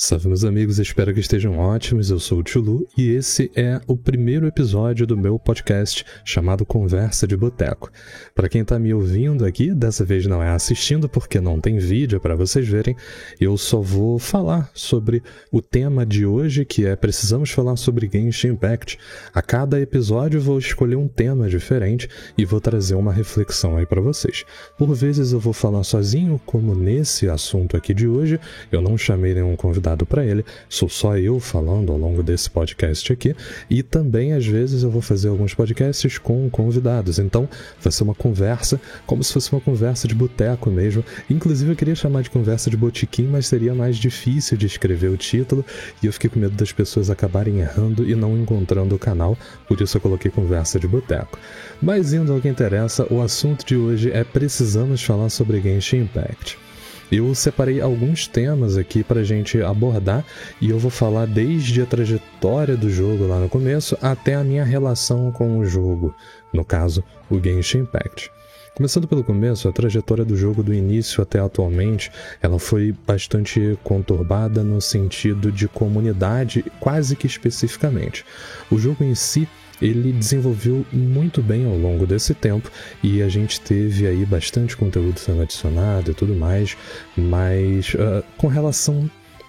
Salve meus amigos, espero que estejam ótimos. Eu sou o Tulu e esse é o primeiro episódio do meu podcast chamado Conversa de Boteco. Para quem está me ouvindo aqui, dessa vez não é assistindo porque não tem vídeo para vocês verem, eu só vou falar sobre o tema de hoje, que é precisamos falar sobre Genshin Impact. A cada episódio vou escolher um tema diferente e vou trazer uma reflexão aí para vocês. Por vezes eu vou falar sozinho, como nesse assunto aqui de hoje, eu não chamei nenhum convidado dado para ele, sou só eu falando ao longo desse podcast aqui, e também às vezes eu vou fazer alguns podcasts com convidados, então vai ser uma conversa como se fosse uma conversa de boteco mesmo. Inclusive eu queria chamar de conversa de botiquim, mas seria mais difícil de escrever o título, e eu fiquei com medo das pessoas acabarem errando e não encontrando o canal, por isso eu coloquei conversa de boteco. Mas indo ao que interessa, o assunto de hoje é precisamos falar sobre Genshin Impact. Eu separei alguns temas aqui para a gente abordar e eu vou falar desde a trajetória do jogo lá no começo até a minha relação com o jogo, no caso, o Genshin Impact. Começando pelo começo, a trajetória do jogo do início até atualmente, ela foi bastante conturbada no sentido de comunidade, quase que especificamente. O jogo em si ele desenvolveu muito bem ao longo desse tempo e a gente teve aí bastante conteúdo sendo adicionado e tudo mais, mas uh, com relação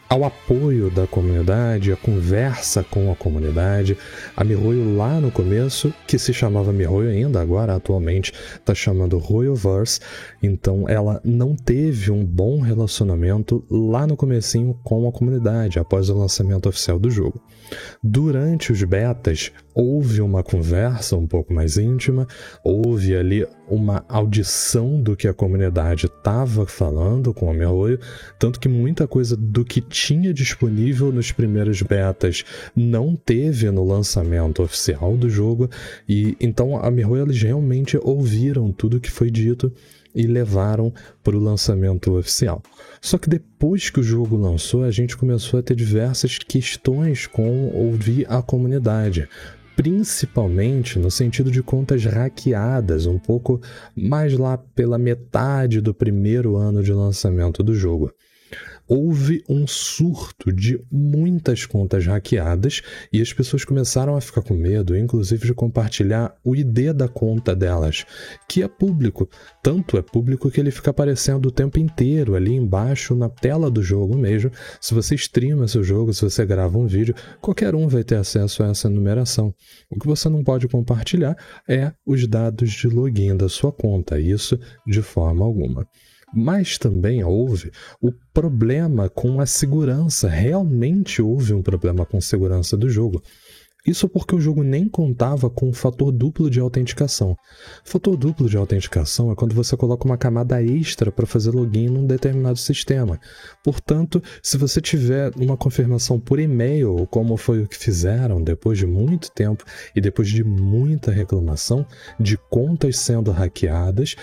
ao apoio da comunidade, a conversa com a comunidade. A Mihoyo lá no começo, que se chamava Mihoyo ainda, agora atualmente está chamando Royoverse, então ela não teve um bom relacionamento lá no comecinho com a comunidade, após o lançamento oficial do jogo. Durante os betas, houve uma conversa um pouco mais íntima, houve ali uma audição do que a comunidade estava falando com a Mihoyo, tanto que muita coisa do que tinha disponível nos primeiros betas não teve no lançamento oficial do jogo, e então a Mihoyo eles realmente ouviram tudo que foi dito e levaram para o lançamento oficial. Só que depois que o jogo lançou, a gente começou a ter diversas questões com ouvir a comunidade principalmente no sentido de contas hackeadas, um pouco mais lá pela metade do primeiro ano de lançamento do jogo houve um surto de muitas contas hackeadas e as pessoas começaram a ficar com medo, inclusive de compartilhar o ID da conta delas, que é público. Tanto é público que ele fica aparecendo o tempo inteiro ali embaixo na tela do jogo mesmo. Se você streama seu jogo, se você grava um vídeo, qualquer um vai ter acesso a essa numeração. O que você não pode compartilhar é os dados de login da sua conta, isso de forma alguma. Mas também houve o problema com a segurança. Realmente houve um problema com a segurança do jogo. Isso porque o jogo nem contava com o fator duplo de autenticação. Fator duplo de autenticação é quando você coloca uma camada extra para fazer login num determinado sistema. Portanto, se você tiver uma confirmação por e-mail, como foi o que fizeram depois de muito tempo e depois de muita reclamação de contas sendo hackeadas,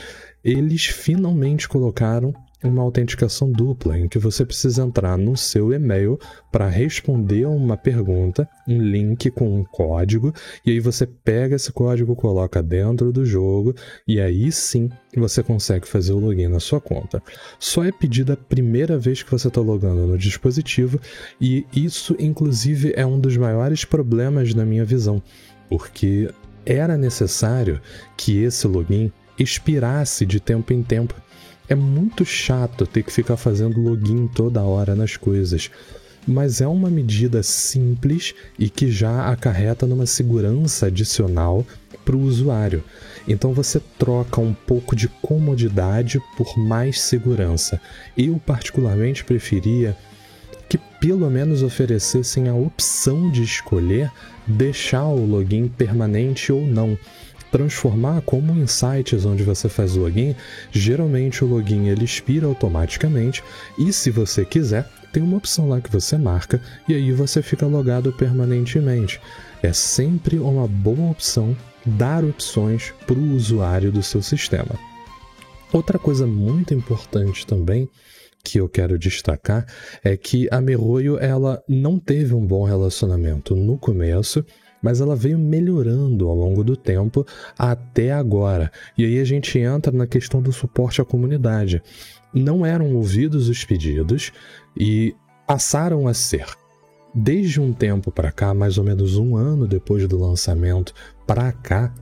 eles finalmente colocaram uma autenticação dupla, em que você precisa entrar no seu e-mail para responder a uma pergunta, um link com um código, e aí você pega esse código, coloca dentro do jogo, e aí sim você consegue fazer o login na sua conta. Só é pedido a primeira vez que você está logando no dispositivo, e isso, inclusive, é um dos maiores problemas na minha visão, porque era necessário que esse login expirasse de tempo em tempo. É muito chato ter que ficar fazendo login toda hora nas coisas, mas é uma medida simples e que já acarreta numa segurança adicional para o usuário. Então você troca um pouco de comodidade por mais segurança. Eu, particularmente, preferia que pelo menos oferecessem a opção de escolher deixar o login permanente ou não transformar como sites onde você faz o login, geralmente o login ele expira automaticamente e se você quiser, tem uma opção lá que você marca e aí você fica logado permanentemente. É sempre uma boa opção dar opções para o usuário do seu sistema. Outra coisa muito importante também que eu quero destacar é que a Miroyo ela não teve um bom relacionamento no começo mas ela veio melhorando ao longo do tempo até agora. E aí a gente entra na questão do suporte à comunidade. Não eram ouvidos os pedidos e passaram a ser. Desde um tempo para cá, mais ou menos um ano depois do lançamento para cá,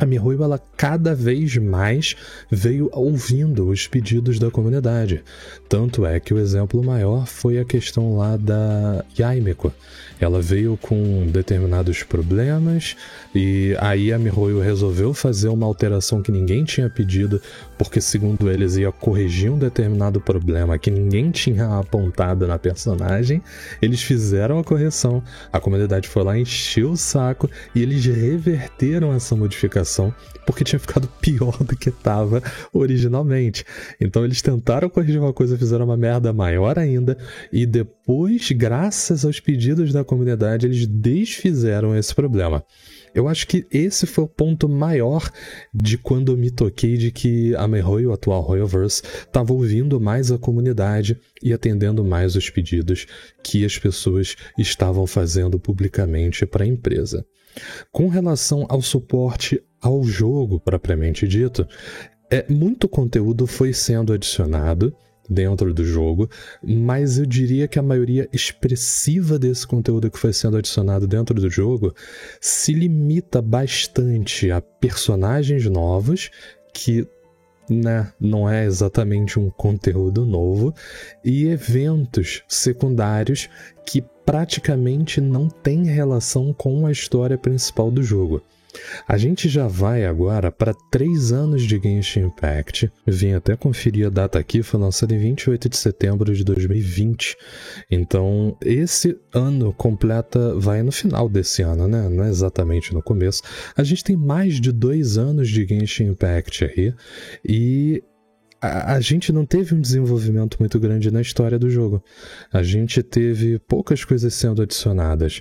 a Mihoyo ela cada vez mais veio ouvindo os pedidos da comunidade. Tanto é que o exemplo maior foi a questão lá da Yaimeko. Ela veio com determinados problemas e aí a Mihoyo resolveu fazer uma alteração que ninguém tinha pedido, porque segundo eles ia corrigir um determinado problema que ninguém tinha apontado na personagem. Eles fizeram a correção, a comunidade foi lá, encheu o saco e eles reverteram essa modificação porque tinha ficado pior do que estava originalmente. Então eles tentaram corrigir uma coisa, fizeram uma merda maior ainda, e depois, graças aos pedidos da comunidade, eles desfizeram esse problema. Eu acho que esse foi o ponto maior de quando eu me toquei de que a Mihoyo, o atual Royalverse, estava ouvindo mais a comunidade e atendendo mais os pedidos que as pessoas estavam fazendo publicamente para a empresa. Com relação ao suporte ao jogo propriamente dito, é, muito conteúdo foi sendo adicionado dentro do jogo, mas eu diria que a maioria expressiva desse conteúdo que foi sendo adicionado dentro do jogo se limita bastante a personagens novos que né, não é exatamente um conteúdo novo, e eventos secundários que praticamente não têm relação com a história principal do jogo. A gente já vai agora para três anos de Genshin Impact. Vim até conferir a data aqui, foi lançado em 28 de setembro de 2020. Então, esse ano completa, vai no final desse ano, né? Não é exatamente no começo. A gente tem mais de dois anos de Genshin Impact aí. E a, gente não teve um desenvolvimento muito grande na história do jogo. A gente teve poucas coisas sendo adicionadas.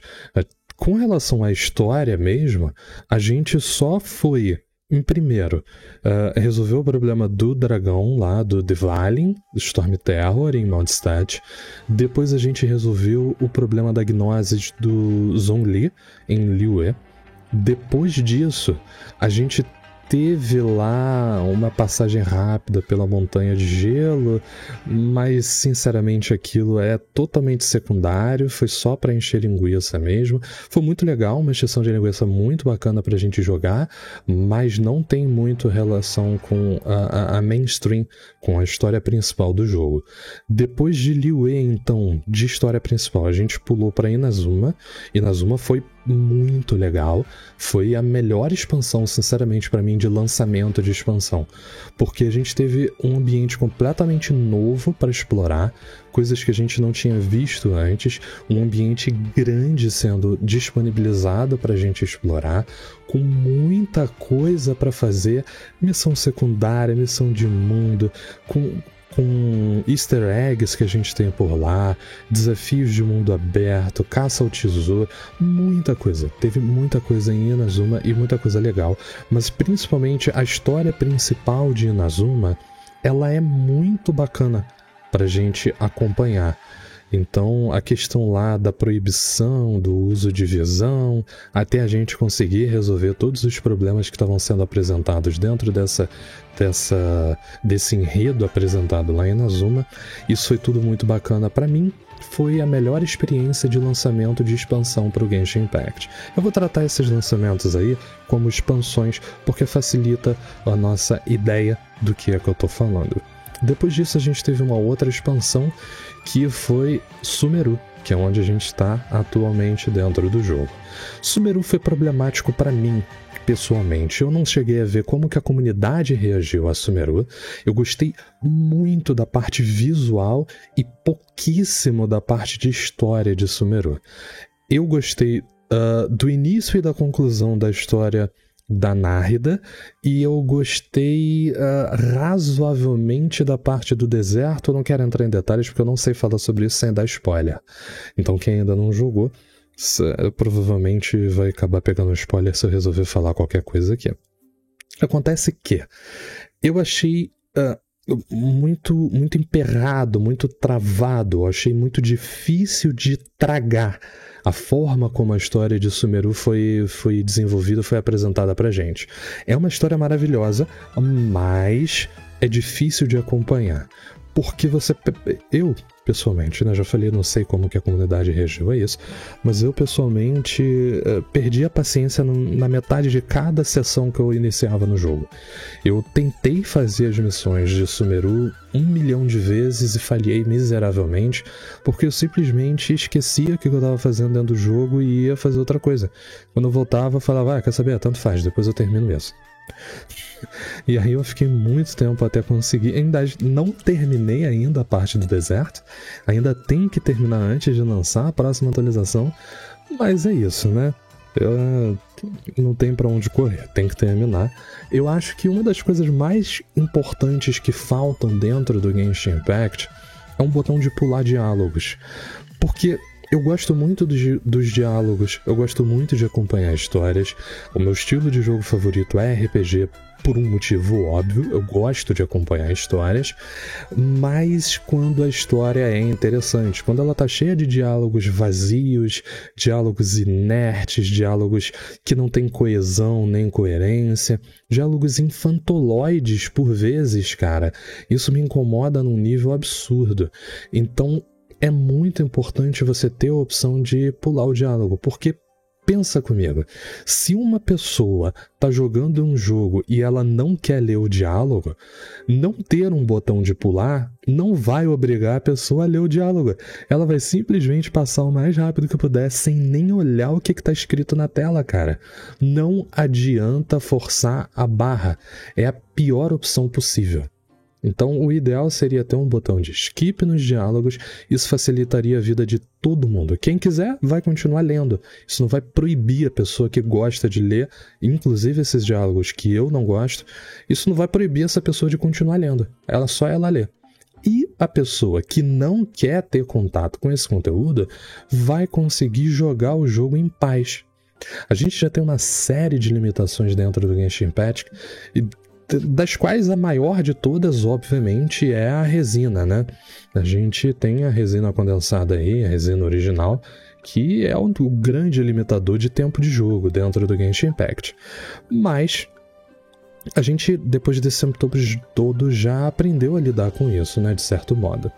Com relação à história mesmo, a gente só foi em primeiro, uh, resolveu o problema do dragão lá, do Devalin, do Storm Terror em Mondstadt. Depois a gente resolveu o problema da gnose do Zhongli em Liyue. Depois disso, a gente teve lá uma passagem rápida pela montanha de gelo, mas sinceramente aquilo é totalmente secundário, foi só para encher linguiça mesmo. Foi muito legal, uma extensão de linguiça muito bacana para a gente jogar, mas não tem muito relação com a, a, a, mainstream, com a história principal do jogo. Depois de Liu então, de história principal, a gente pulou para Inazuma. Inazuma foi muito legal. Foi a melhor expansão, sinceramente, para mim, de lançamento de expansão. Porque a gente teve um ambiente completamente novo para explorar, coisas que a gente não tinha visto antes, um ambiente grande sendo disponibilizado para a gente explorar, com muita coisa para fazer, missão secundária, missão de mundo, com com easter eggs que a gente tem por lá, desafios de mundo aberto, caça ao tesouro, muita coisa. Teve muita coisa em Inazuma e muita coisa legal, mas principalmente a história principal de Inazuma, ela é muito bacana pra gente acompanhar. Então, a questão lá da proibição do uso de visão, até a gente conseguir resolver todos os problemas que estavam sendo apresentados dentro dessa, dessa, desse enredo apresentado lá em Nazuma, isso foi tudo muito bacana para mim. Foi a melhor experiência de lançamento de expansão para o Genshin Impact. Eu vou tratar esses lançamentos aí como expansões porque facilita a nossa ideia do que é que eu estou falando. Depois disso, a gente teve uma outra expansão que foi Sumeru, que é onde a gente está atualmente dentro do jogo. Sumeru foi problemático para mim, pessoalmente. Eu não cheguei a ver como que a comunidade reagiu a Sumeru. Eu gostei muito da parte visual e pouquíssimo da parte de história de Sumeru. Eu gostei uh, do início e da conclusão da história da Nárida e eu gostei uh, razoavelmente da parte do deserto. Eu não quero entrar em detalhes porque eu não sei falar sobre isso sem dar spoiler. Então, quem ainda não jogou, provavelmente vai acabar pegando spoiler se eu resolver falar qualquer coisa aqui. Acontece que eu achei uh, muito, muito emperrado, muito travado, eu achei muito difícil de tragar a forma como a história de Sumeru foi, foi desenvolvida, foi apresentada pra gente. É uma história maravilhosa, mas é difícil de acompanhar. Porque você. Eu, pessoalmente, né? Já falei, não sei como que a comunidade reagiu a isso, mas eu pessoalmente uh, perdi a paciência na metade de cada sessão que eu iniciava no jogo. Eu tentei fazer as missões de Sumeru um milhão de vezes e falhei miseravelmente, porque eu simplesmente esquecia o que eu estava fazendo dentro do jogo e ia fazer outra coisa. Quando eu voltava, eu falava, ah, quer saber? Tanto faz, depois eu termino isso. E aí eu fiquei muito tempo até conseguir. Ainda não terminei ainda a parte do deserto. Ainda tem que terminar antes de lançar a próxima atualização. Mas é isso, né? Eu, não tem para onde correr, tem que terminar. Eu acho que uma das coisas mais importantes que faltam dentro do Genshin Impact é um botão de pular diálogos. Porque eu gosto muito dos, dos, diálogos, eu gosto muito de acompanhar histórias. O meu estilo de jogo favorito é RPG por um motivo óbvio, eu gosto de acompanhar histórias, mas quando a história é interessante, quando ela tá cheia de diálogos vazios, diálogos inertes, diálogos que não têm coesão nem coerência, diálogos infantoloides por vezes, cara, isso me incomoda num nível absurdo. Então, é muito importante você ter a opção de pular o diálogo, porque pensa comigo, se uma pessoa está jogando um jogo e ela não quer ler o diálogo, não ter um botão de pular não vai obrigar a pessoa a ler o diálogo. Ela vai simplesmente passar o mais rápido que puder sem nem olhar o que está escrito na tela, cara. Não adianta forçar a barra. É a pior opção possível. Então, o ideal seria ter um botão de skip nos diálogos, isso facilitaria a vida de todo mundo. Quem quiser vai continuar lendo. Isso não vai proibir a pessoa que gosta de ler, inclusive esses diálogos que eu não gosto, isso não vai proibir essa pessoa de continuar lendo. Ela só ela lê. E a pessoa que não quer ter contato com esse conteúdo vai conseguir jogar o jogo em paz. A gente já tem uma série de limitações dentro do Genshin Impact e das quais a maior de todas, obviamente, é a resina, né? A gente tem a resina condensada aí, a resina original, que é o grande limitador de tempo de jogo dentro do Genshin Impact. Mas a gente, depois desse tempo todo, já aprendeu a lidar com isso, né? De certo modo.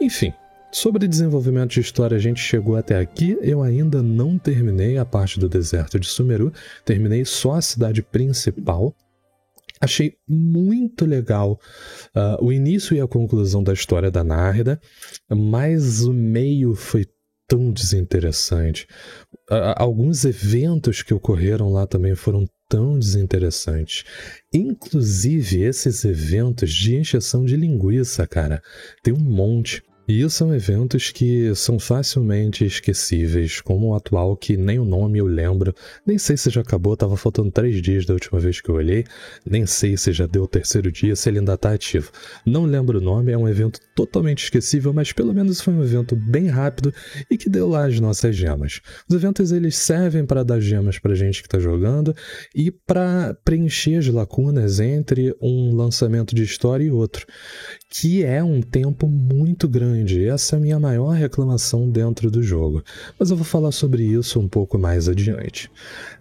Enfim, Sobre desenvolvimento de história, a gente chegou até aqui. Eu ainda não terminei a parte do deserto de Sumeru, terminei só a cidade principal. Achei muito legal uh, o início e a conclusão da história da Nárida, mas o meio foi tão desinteressante. Uh, alguns eventos que ocorreram lá também foram tão desinteressantes. Inclusive esses eventos de encheção de linguiça, cara. Tem um monte. E são eventos que são facilmente esquecíveis, como o atual que nem o nome eu lembro, nem sei se já acabou, tava faltando três dias da última vez que eu olhei, nem sei se já deu o terceiro dia, se ele ainda tá ativo. Não lembro o nome, é um evento totalmente esquecível, mas pelo menos foi um evento bem rápido e que deu lá as nossas gemas. Os eventos eles servem para dar gemas pra gente que tá jogando e para preencher as lacunas entre um lançamento de história e outro, que é um tempo muito grande grande. Essa é a minha maior reclamação dentro do jogo. Mas eu vou falar sobre isso um pouco mais adiante.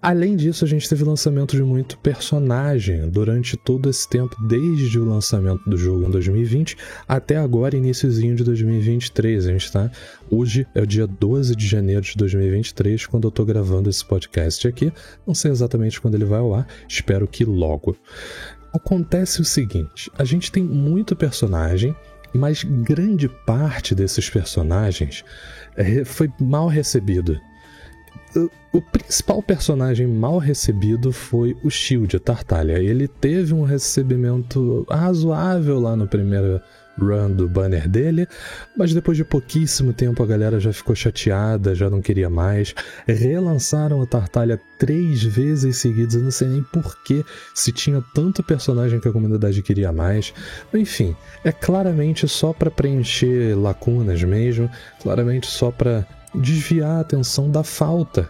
Além disso, a gente teve lançamento de muito personagem durante todo esse tempo, desde o lançamento do jogo em 2020 até agora, iníciozinho de 2023. A gente tá. Hoje é o dia 12 de janeiro de 2023, quando eu tô gravando esse podcast aqui. Não sei exatamente quando ele vai ao ar, espero que logo. Acontece o seguinte: a gente tem muito personagem mas grande parte desses personagens é, foi mal recebido. O principal personagem mal recebido foi o Shield, Tartalha. Ele teve um recebimento razoável lá no primeiro run do banner dele, mas depois de pouquíssimo tempo a galera já ficou chateada, já não queria mais. Relançaram a Tartalha três vezes seguidas, eu não sei nem porquê, se tinha tanto personagem que a comunidade queria mais. Enfim, é claramente só para preencher lacunas mesmo, claramente só para desviar a atenção da falta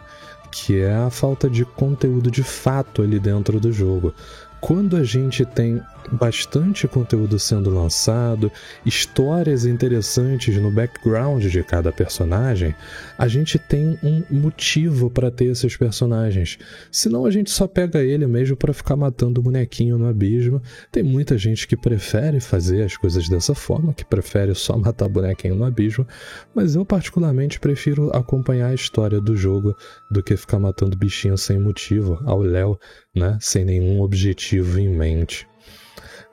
que é a falta de conteúdo de fato ali dentro do jogo. Quando a gente tem bastante conteúdo sendo lançado, histórias interessantes no background de cada personagem, a gente tem um motivo para ter esses personagens. Senão a gente só pega ele mesmo para ficar matando o bonequinho no abismo. Tem muita gente que prefere fazer as coisas dessa forma, que prefere só matar bonequinho no abismo, mas eu particularmente prefiro acompanhar a história do jogo do que ficar matando bichinho sem motivo, ao léu, né, sem nenhum objetivo em mente.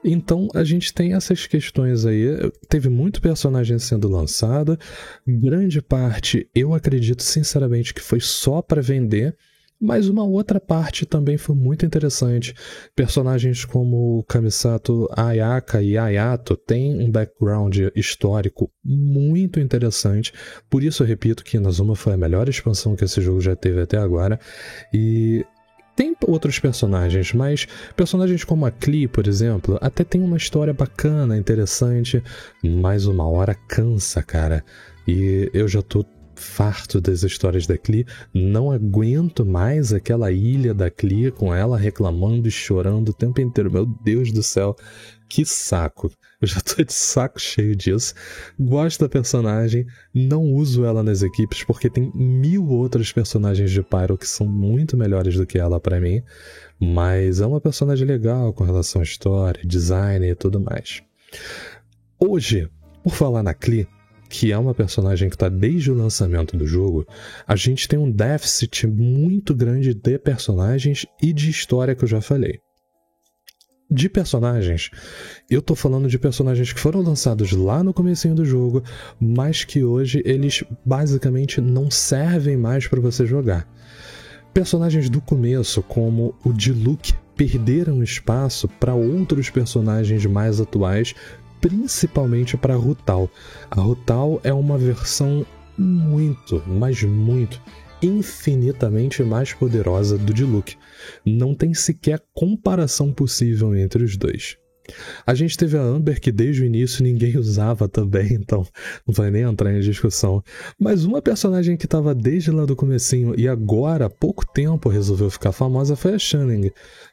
Então a gente tem essas questões aí. Teve muito personagem sendo lançado, grande parte eu acredito sinceramente que foi só para vender. Mas uma outra parte também foi muito interessante. Personagens como Kamisato Ayaka e Ayato têm um background histórico muito interessante. Por isso eu repito que Inazuma foi a melhor expansão que esse jogo já teve até agora. E tem outros personagens, mas personagens como a Klee, por exemplo, até tem uma história bacana, interessante, mas uma hora cansa, cara. E eu já tô farto das histórias da Klee, não aguento mais aquela ilha da Klee com ela reclamando e chorando o tempo inteiro. Meu Deus do céu, que saco. Eu já tô de saco cheio disso. Gosto da personagem, não uso ela nas equipes porque tem mil outros personagens de Pyro que são muito melhores do que ela para mim. Mas é uma personagem legal com relação à história, design e tudo mais. Hoje, por falar na Klee, que é uma personagem que está desde o lançamento do jogo, a gente tem um déficit muito grande de personagens e de história que eu já falei. De personagens, eu tô falando de personagens que foram lançados lá no comecinho do jogo, mas que hoje eles basicamente não servem mais para você jogar. Personagens do começo, como o Diluc, perderam espaço para outros personagens mais atuais principalmente para Rutal. A Rutal é uma versão muito, mas muito, infinitamente mais poderosa do Diluc. Não tem sequer comparação possível entre os dois. A gente teve a Amber que desde o início ninguém usava também, então não vai nem entrar em discussão. Mas uma personagem que estava desde lá do comecinho e agora há pouco tempo resolveu ficar famosa foi a Shanning.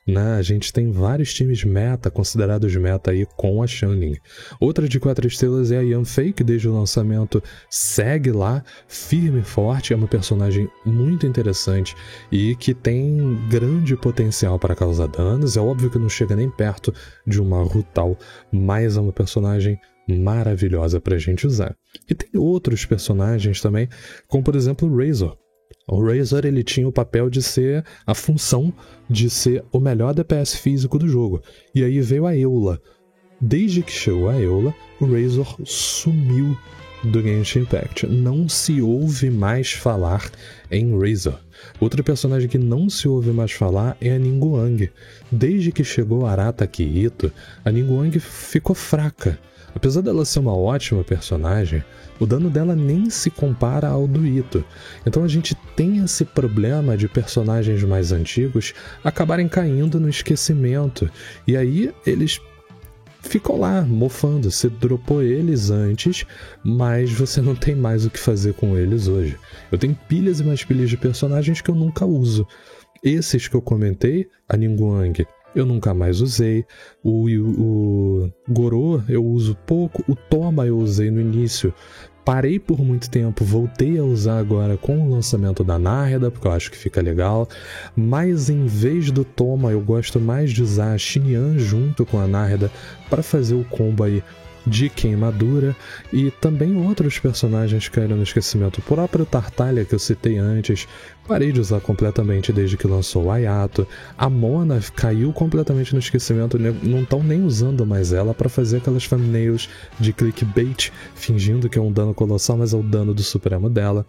Né? A gente tem vários times meta, considerados meta aí com a Shanning. Outra de quatro estrelas é a Yanfei, que desde o lançamento segue lá, firme e forte, é uma personagem muito interessante e que tem grande potencial para causar danos. É óbvio que não chega nem perto de uma Rutal, mas é uma personagem maravilhosa para a gente usar. E tem outros personagens também, como por exemplo o Razor. O Razor ele tinha o papel de ser a função de ser o melhor DPS físico do jogo. E aí veio a Eula. Desde que chegou a Eula, o Razor sumiu do Genshin Impact. Não se ouve mais falar em Razor. Outro personagem que não se ouve mais falar é a Ningguang. Desde que chegou Arata Kihito, a Ningguang ficou fraca. Apesar dela ser uma ótima personagem, o dano dela nem se compara ao do Ito. Então a gente tem esse problema de personagens mais antigos acabarem caindo no esquecimento. E aí eles ficam lá mofando. Você dropou eles antes, mas você não tem mais o que fazer com eles hoje. Eu tenho pilhas e mais pilhas de personagens que eu nunca uso. Esses que eu comentei, a Ningguang, eu nunca mais usei. O, o, o eu uso pouco. O Toma eu usei no início, Parei por muito tempo, voltei a usar agora com o lançamento da Nárida, porque eu acho que fica legal. Mas em vez do Toma, eu gosto mais de usar a Xinyan junto com a Nárida para fazer o combo aí de queimadura e também outros personagens caíram no esquecimento. O próprio Tartalha que eu citei antes, parei de usar completamente desde que lançou o Ayato. A Mona caiu completamente no esquecimento, né? não estão nem usando mais ela para fazer aquelas thumbnails de clickbait, fingindo que é um dano colossal, mas é o dano do supremo dela.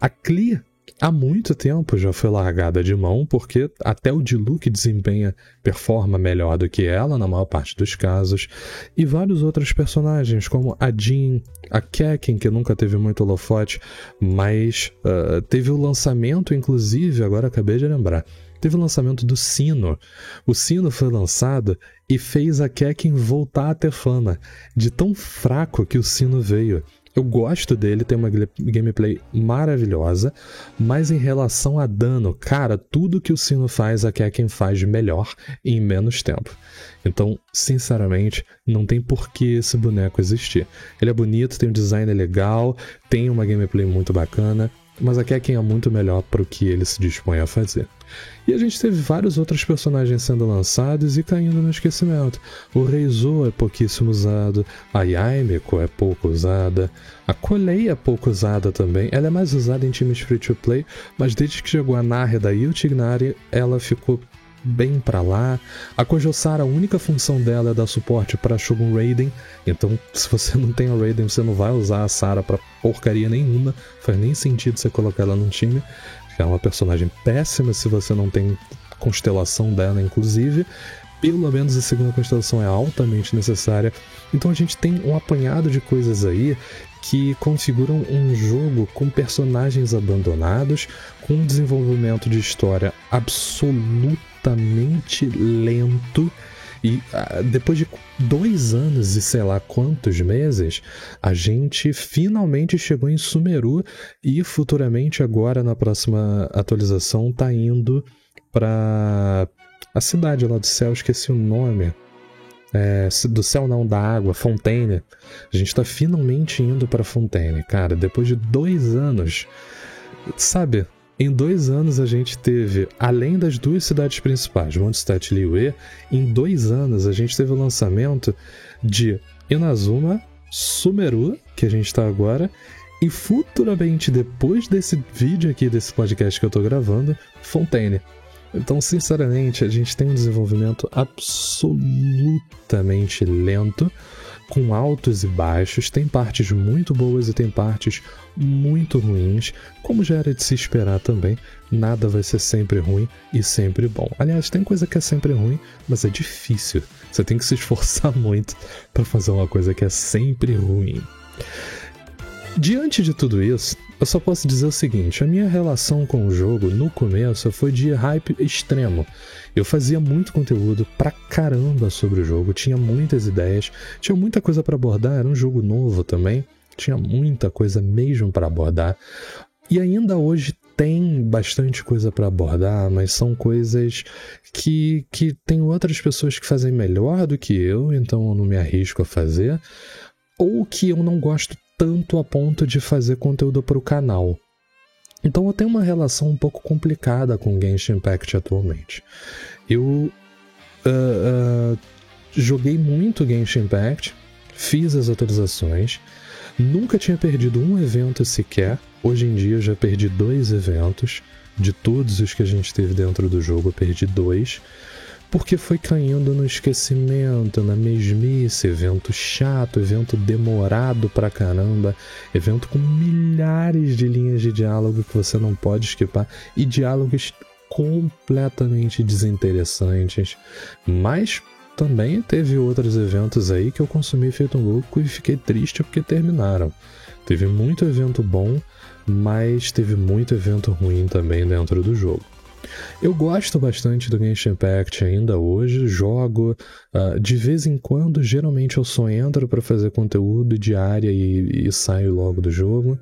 A Clear há muito tempo já foi largada de mão, porque até o Diluc desempenha, performa melhor do que ela na maior parte dos casos, e vários outros personagens, como a Jean, a Kekken, que nunca teve muito holofote, mas uh, teve o lançamento, inclusive, agora acabei de lembrar, teve o lançamento do Sino. O Sino foi lançado e fez a Kekken voltar a ter fama, de tão fraco que o Sino veio. Eu gosto dele, tem uma gameplay maravilhosa, mas em relação a dano, cara, tudo que o Sino faz é quem faz melhor em menos tempo. Então, sinceramente, não tem por que esse boneco existir. Ele é bonito, tem um design legal, tem uma gameplay muito bacana, mas é quem é muito melhor para o que ele se dispõe a fazer. E a gente teve vários outros personagens sendo lançados e caindo no esquecimento. O Reizo é pouquíssimo usado, a Yaimiko é pouco usada, a Kolei é pouco usada também. Ela é mais usada em times free-to-play, mas desde que chegou a Narya da Yutignari, ela ficou bem para lá. A Kojosara, a única função dela é dar suporte para Shogun Raiden, então se você não tem a Raiden, você não vai usar a Sara para porcaria nenhuma, faz nem sentido você colocar ela num time. É uma personagem péssima se você não tem constelação dela, inclusive. Pelo menos a segunda constelação é altamente necessária. Então a gente tem um apanhado de coisas aí que configuram um jogo com personagens abandonados, com um desenvolvimento de história absolutamente lento e uh, depois de dois anos e sei lá quantos meses, a gente finalmente chegou em Sumeru e futuramente, agora na próxima atualização, tá indo para a cidade lá do céu, esqueci o nome. É, do céu não, da água, Fontaine. A gente tá finalmente indo para Fontaine, cara, depois de dois anos. Sabe, em dois anos a gente teve, além das duas cidades principais, Mondstadt e Liyue, em dois anos a gente teve o lançamento de Inazuma, Sumeru, que a gente está agora, e futuramente, depois desse vídeo aqui, desse podcast que eu estou gravando, Fontaine. Então, sinceramente, a gente tem um desenvolvimento absolutamente lento com altos e baixos, tem partes muito boas e tem partes muito ruins, como já era de se esperar também, nada vai ser sempre ruim e sempre bom. Aliás, tem coisa que é sempre ruim, mas é difícil. Você tem que se esforçar muito para fazer uma coisa que é sempre ruim. Diante de tudo isso, eu só posso dizer o seguinte: a minha relação com o jogo no começo foi de hype extremo. Eu fazia muito conteúdo pra caramba sobre o jogo, tinha muitas ideias, tinha muita coisa para abordar, era um jogo novo também, tinha muita coisa mesmo para abordar. E ainda hoje tem bastante coisa para abordar, mas são coisas que, que tem outras pessoas que fazem melhor do que eu, então eu não me arrisco a fazer, ou que eu não gosto tanto a ponto de fazer conteúdo para o canal. Então eu tenho uma relação um pouco complicada com Genshin Impact atualmente. Eu uh, uh, joguei muito Genshin Impact, fiz as atualizações, nunca tinha perdido um evento sequer. Hoje em dia eu já perdi dois eventos. De todos os que a gente teve dentro do jogo, eu perdi dois porque foi caindo no esquecimento, na mesmice, evento chato, evento demorado pra caramba, evento com milhares de linhas de diálogo que você não pode esquipar e diálogos completamente desinteressantes. Mas também teve outros eventos aí que eu consumi feito um louco e fiquei triste porque terminaram. Teve muito evento bom, mas teve muito evento ruim também dentro do jogo. Eu gosto bastante do Genshin Impact ainda hoje, jogo uh, de vez em quando, geralmente eu só entro para fazer conteúdo diário e, e saio logo do jogo,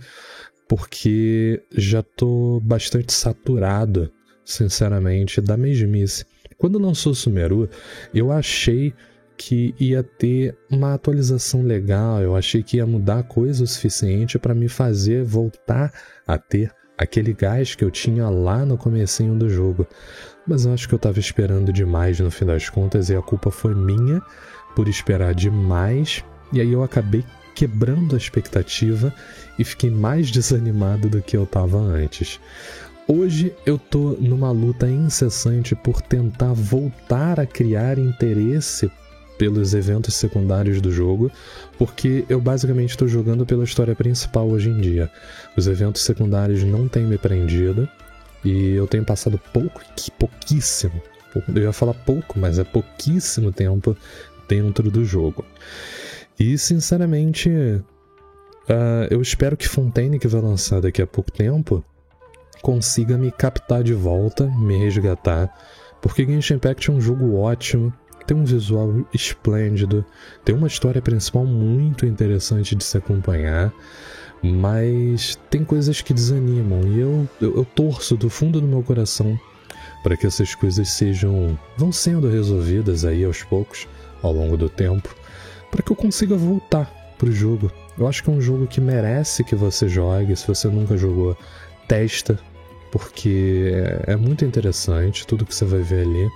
porque já tô bastante saturado, sinceramente, da mesmice. Quando lançou Sumeru, eu achei que ia ter uma atualização legal, eu achei que ia mudar coisa o suficiente para me fazer voltar a ter aquele gás que eu tinha lá no comecinho do jogo. Mas eu acho que eu estava esperando demais no fim das contas e a culpa foi minha por esperar demais. E aí eu acabei quebrando a expectativa e fiquei mais desanimado do que eu estava antes. Hoje eu tô numa luta incessante por tentar voltar a criar interesse pelos eventos secundários do jogo, porque eu basicamente estou jogando pela história principal hoje em dia. Os eventos secundários não têm me prendido e eu tenho passado pouco, pouquíssimo, eu ia falar pouco, mas é pouquíssimo tempo dentro do jogo. E sinceramente, uh, eu espero que Fontaine, que vai lançar daqui a pouco tempo, consiga me captar de volta, me resgatar, porque Genshin Impact é um jogo ótimo, tem um visual esplêndido, tem uma história principal muito interessante de se acompanhar, mas tem coisas que desanimam e eu, eu, eu torço do fundo do meu coração para que essas coisas sejam vão sendo resolvidas aí aos poucos ao longo do tempo, para que eu consiga voltar pro jogo. Eu acho que é um jogo que merece que você jogue, se você nunca jogou, testa, porque é, é muito interessante tudo que você vai ver ali.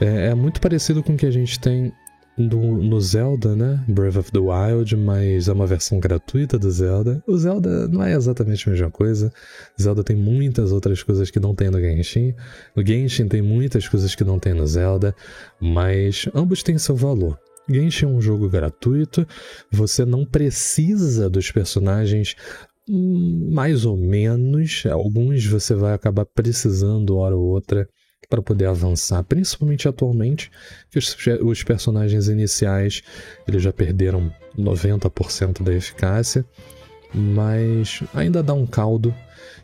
É, é muito parecido com o que a gente tem do, no Zelda, né? Breath of the Wild, mas é uma versão gratuita do Zelda. O Zelda não é exatamente a mesma coisa. Zelda tem muitas outras coisas que não tem no Genshin. No Genshin tem muitas coisas que não tem no Zelda, mas ambos têm seu valor. Genshin é um jogo gratuito, você não precisa dos personagens hum, mais ou menos. Alguns você vai acabar precisando hora ou outra para poder avançar, principalmente atualmente, que os, os personagens iniciais eles já perderam 90% da eficácia, mas ainda dá um caldo.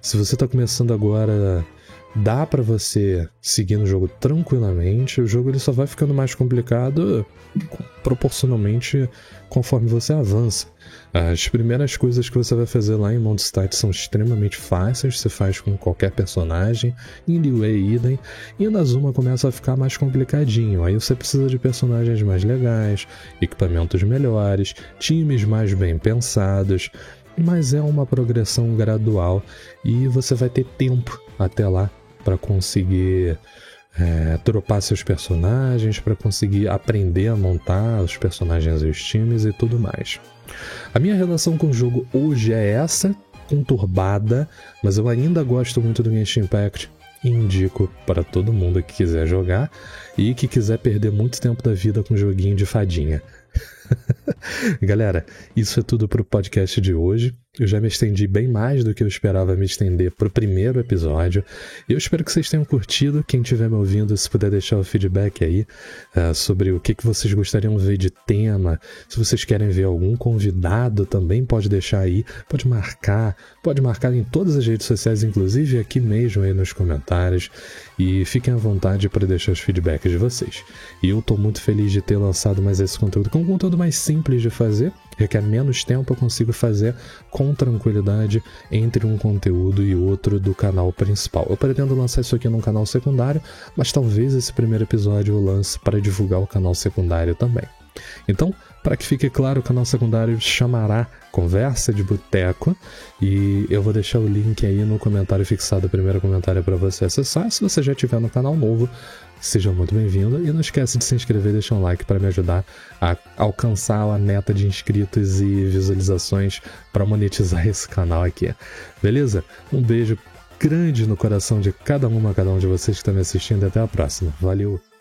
Se você está começando agora, dá para você seguir no jogo tranquilamente. O jogo ele só vai ficando mais complicado proporcionalmente conforme você avança. As primeiras coisas que você vai fazer lá em Mondstadt são extremamente fáceis, você faz com qualquer personagem, em Liyue idem, e na Zuma começa a ficar mais complicadinho. Aí você precisa de personagens mais legais, equipamentos melhores, times mais bem pensados, mas é uma progressão gradual e você vai ter tempo até lá para conseguir é, dropar seus personagens, para conseguir aprender a montar os personagens e os times e tudo mais. A minha relação com o jogo hoje é essa, conturbada, mas eu ainda gosto muito do Genshin Impact indico para todo mundo que quiser jogar e que quiser perder muito tempo da vida com um joguinho de fadinha. Galera, isso é tudo pro podcast de hoje. Eu já me estendi bem mais do que eu esperava me estender pro primeiro episódio. Eu espero que vocês tenham curtido. Quem estiver me ouvindo, se puder deixar o feedback aí uh, sobre o que, que vocês gostariam de ver de tema. Se vocês querem ver algum convidado, também pode deixar aí. Pode marcar. Pode marcar em todas as redes sociais, inclusive aqui mesmo aí nos comentários. E fiquem à vontade para deixar os feedbacks de vocês. E eu estou muito feliz de ter lançado mais esse conteúdo, que é um conteúdo mais simples de fazer requer menos tempo, eu consigo fazer com tranquilidade entre um conteúdo e outro do canal principal. Eu pretendo lançar isso aqui num canal secundário, mas talvez esse primeiro episódio eu lance para divulgar o canal secundário também. Então, para que fique claro, o canal secundário chamará Conversa de Boteco e eu vou deixar o link aí no comentário fixado, o primeiro comentário para você acessar. Se você já estiver no canal novo, seja muito bem-vindo e não esquece de se inscrever e deixar um like para me ajudar a alcançar a meta de inscritos e visualizações para monetizar esse canal aqui. Beleza? Um beijo grande no coração de cada uma, cada um de vocês que está me assistindo. Até a próxima. Valeu!